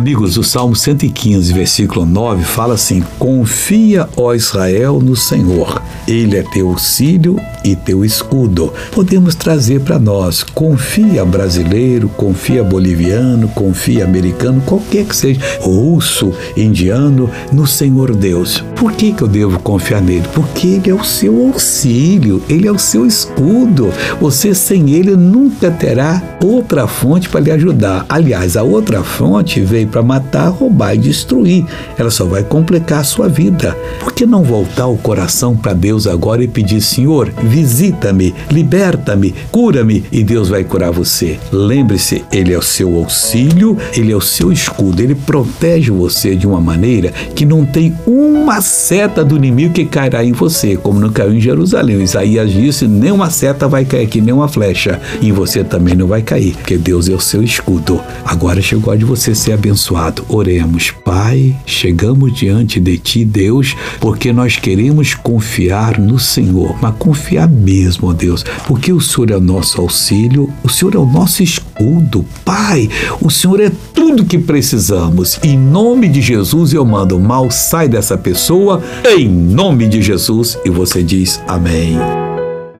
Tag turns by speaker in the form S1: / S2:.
S1: Amigos, o Salmo 115, versículo 9 fala assim: Confia, ó Israel, no Senhor. Ele é teu auxílio e teu escudo. Podemos trazer para nós: confia brasileiro, confia boliviano, confia americano, qualquer que seja, russo, indiano, no Senhor Deus. Por que, que eu devo confiar nele? Porque ele é o seu auxílio, ele é o seu escudo. Você sem ele nunca terá outra fonte para lhe ajudar. Aliás, a outra fonte veio para matar, roubar e destruir. Ela só vai complicar a sua vida. Por que não voltar o coração para Deus agora e pedir: Senhor, visita-me, liberta-me, cura-me e Deus vai curar você? Lembre-se, Ele é o seu auxílio, Ele é o seu escudo, Ele protege você de uma maneira que não tem uma seta do inimigo que cairá em você, como não caiu em Jerusalém. Isaías disse: nenhuma seta vai cair aqui, nem uma flecha. E você também não vai cair, porque Deus é o seu escudo. Agora chegou a de você ser abençoado. Oremos, Pai, chegamos diante de Ti, Deus, porque nós queremos confiar no Senhor, mas confiar mesmo, ó Deus, porque o Senhor é o nosso auxílio, o Senhor é o nosso escudo. Pai, o Senhor é tudo que precisamos. Em nome de Jesus eu mando mal, sai dessa pessoa, em nome de Jesus. E você diz amém.